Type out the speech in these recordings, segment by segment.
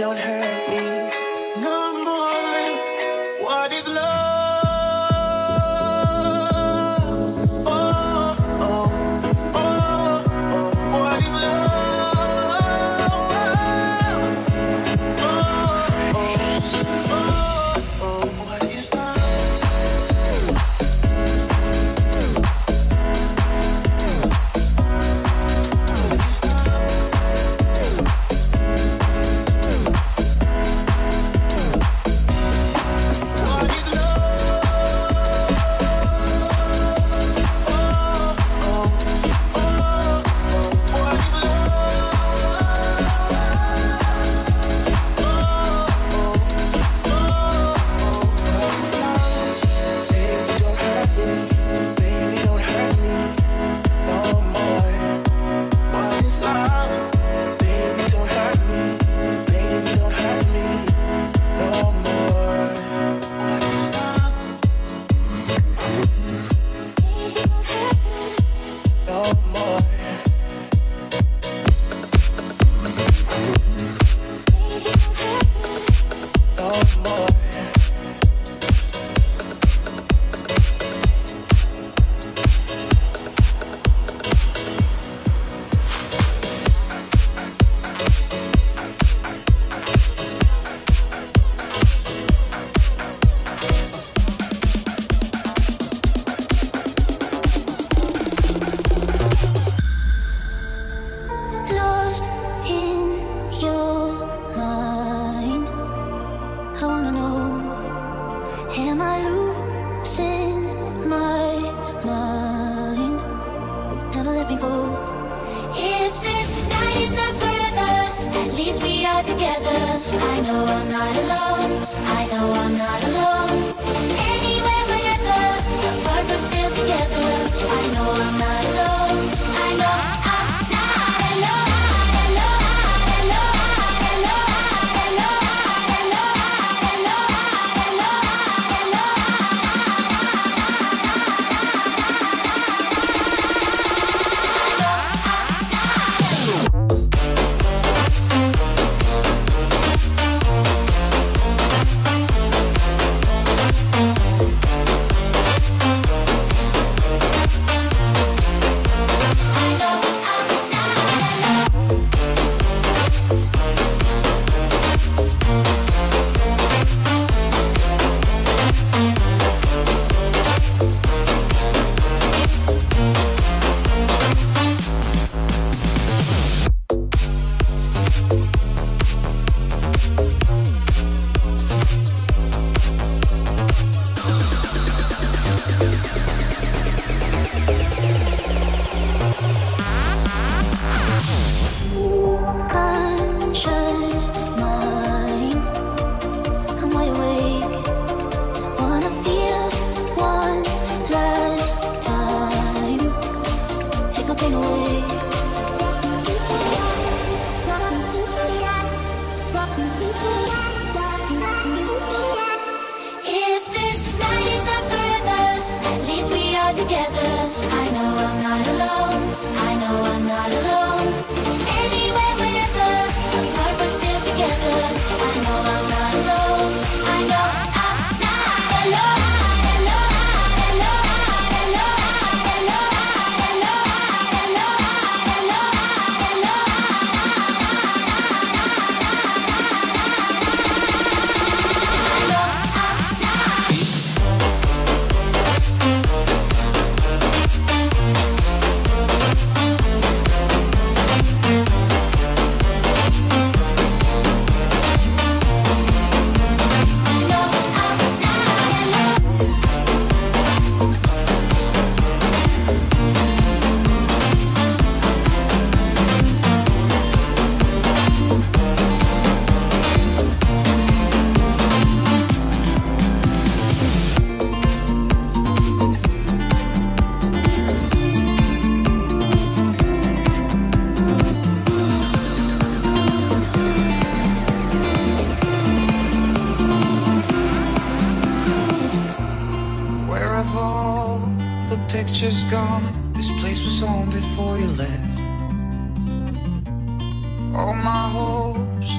What amar If this night is not forever, at least we are together. I know I'm not alone. I know I'm not alone. Pictures gone? This place was home before you left. All my hopes,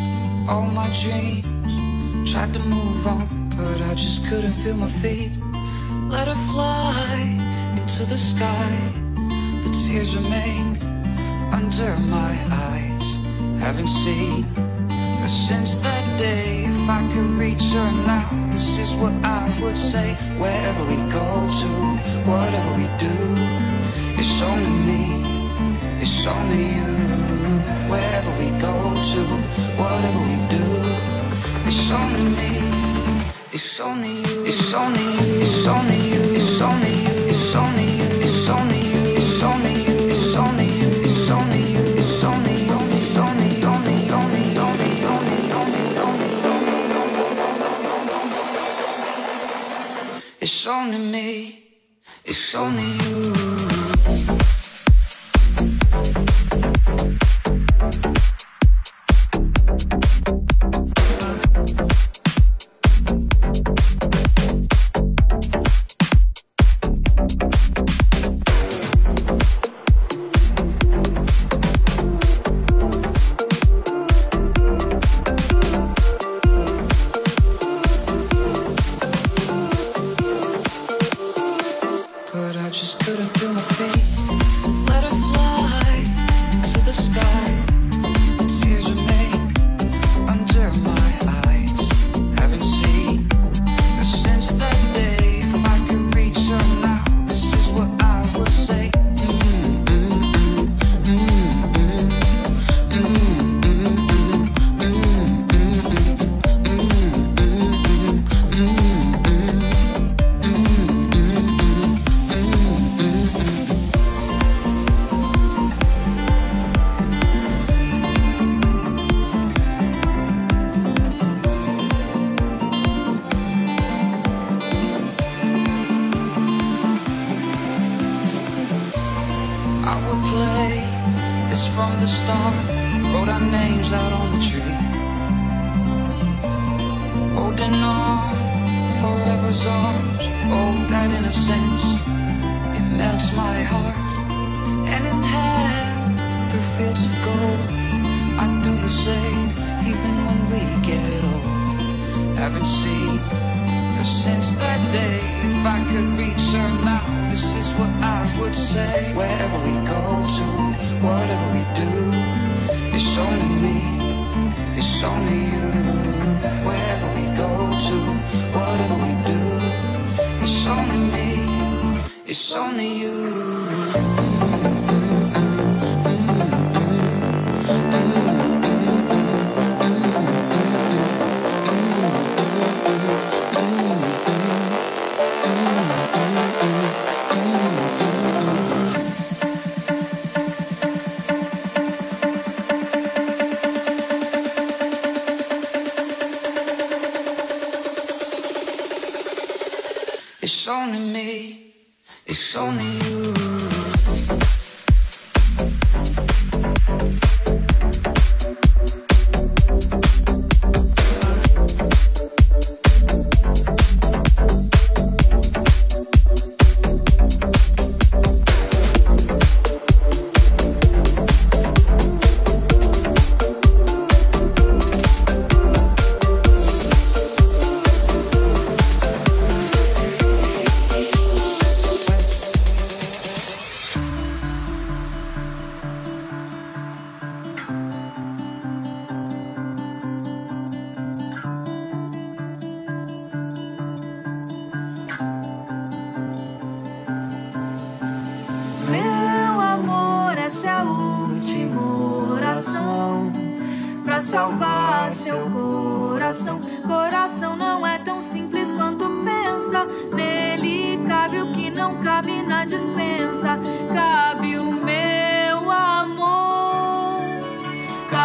all my dreams. Tried to move on, but I just couldn't feel my feet. Let her fly into the sky, but tears remain under my eyes. Haven't seen since that day. If I could reach her now, this is what I would say. Wherever we go to, whatever we do, it's only me, it's only you. Wherever we go to, whatever we do, it's only me, it's only you, it's only you, it's only you, it's only you, only since that day. If I could reach her now, this is what I would say. Wherever we go to, whatever we do, it's only me, it's only you. Wherever we go to, whatever we do, it's only me, it's only you.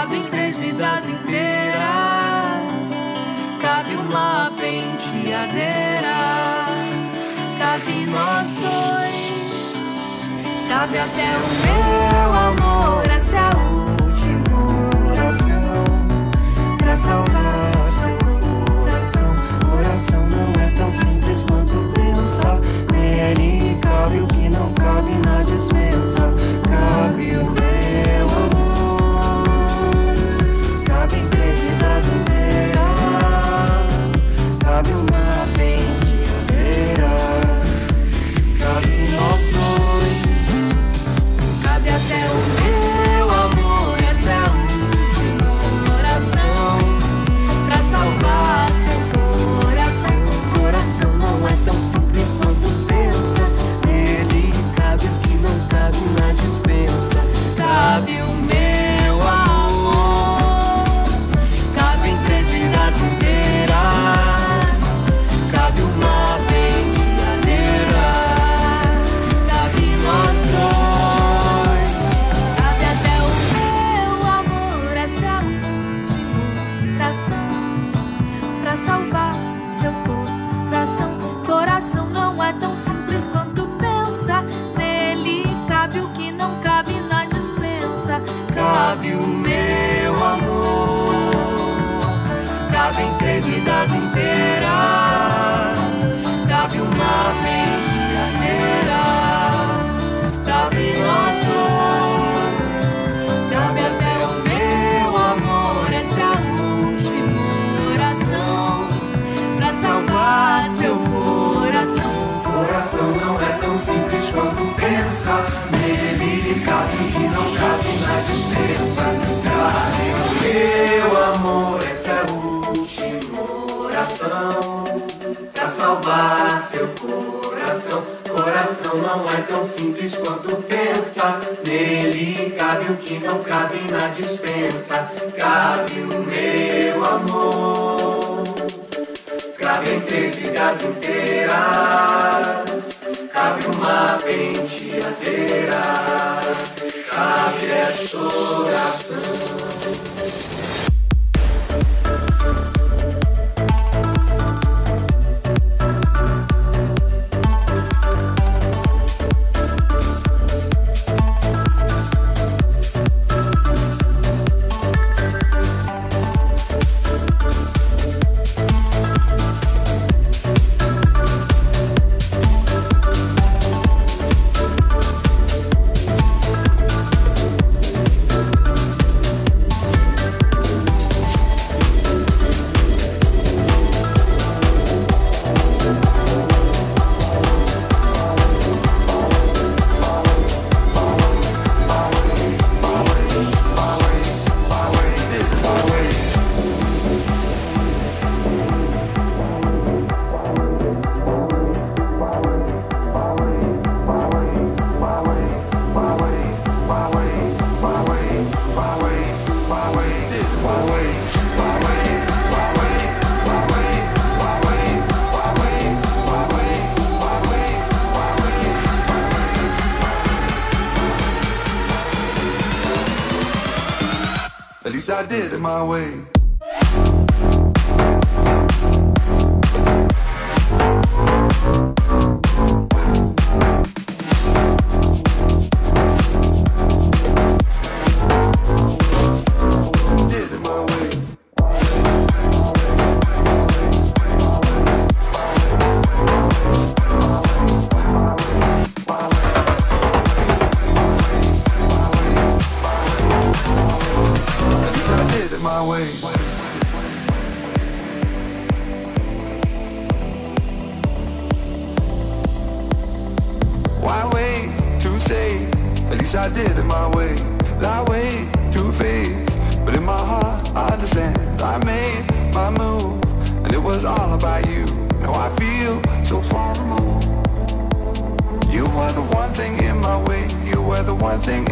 Cabem três vidas inteiras. Cabe uma penteadeira. Cabe nós dois. Cabe até o meu amor, essa é a última oração pra salvar seu coração. Coração não é tão simples quanto pensa. Nele cabe o que não cabe na dispensa. Cabe o meu Coração não é tão simples quanto pensa. Nele cabe o que não cabe na dispensa. O meu amor, essa é a última oração. Pra salvar seu coração. Coração não é tão simples quanto pensa. Nele cabe o que não cabe na dispensa. Cabe o meu amor. Cabe em três vidas inteiras. Cabe uma penteadeira. Cabe essa oração. I did it my way.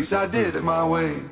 least I did it my way.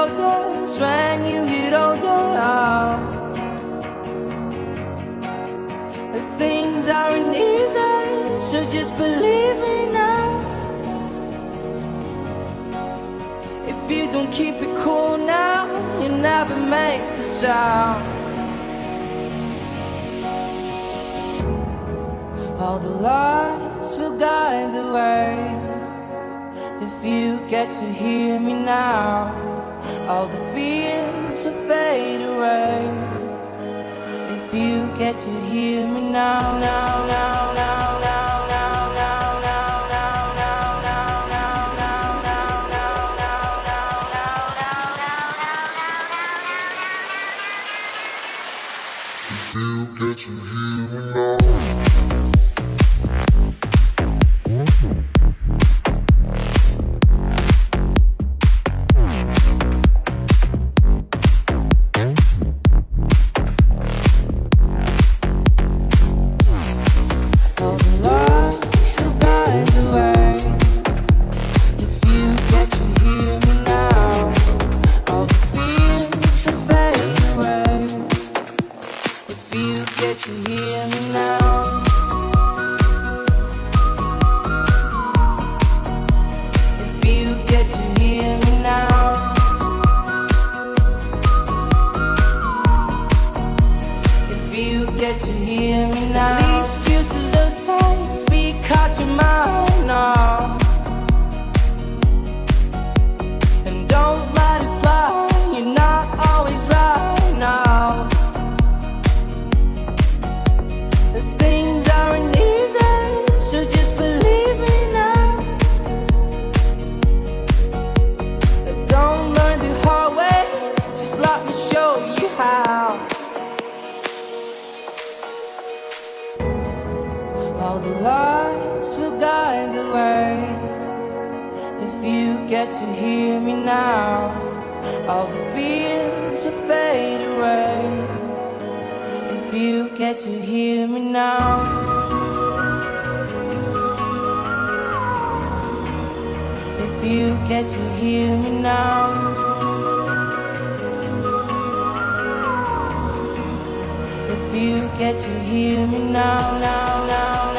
shelters when you get older. Things aren't easy, so just believe me now. If you don't keep it cool now, you never make the sound. All the lights will guide the way. If you get to hear me now. All the fears will fade away If you get to hear me now, now, now, now you get to hear tomorrow me now. All the feelings will fade away. If you get to hear me now. If you get to hear me now. If you get to hear me now, now, now.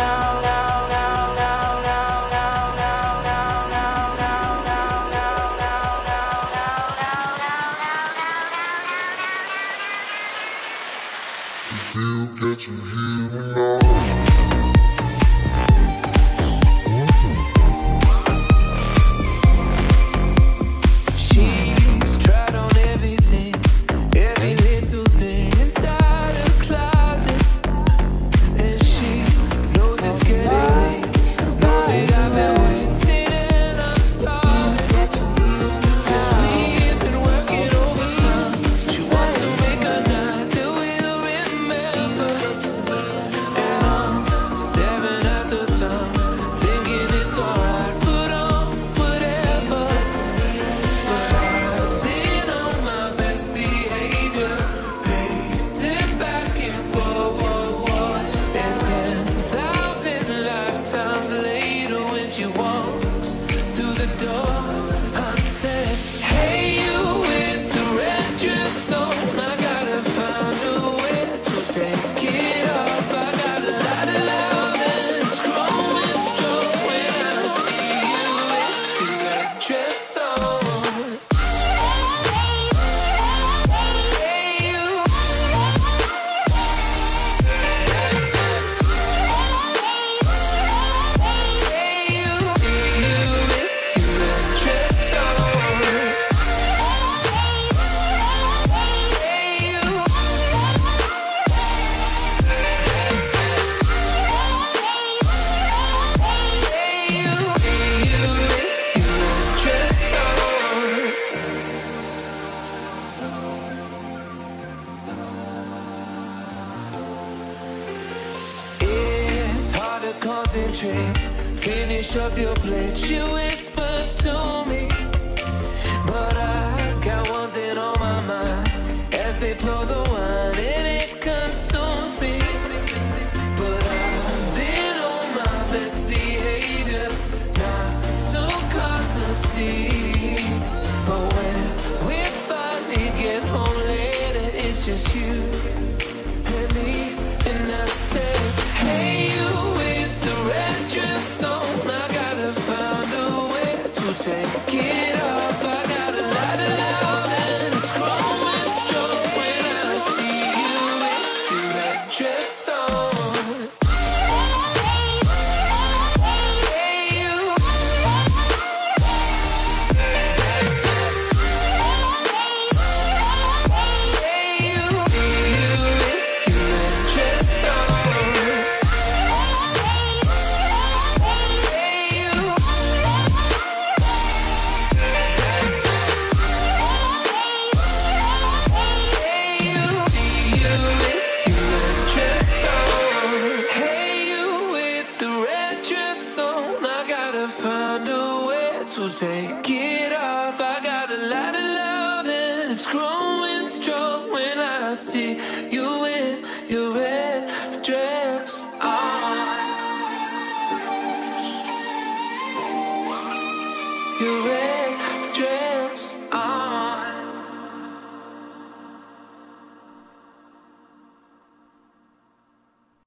Finish up your plate. She whispers to me.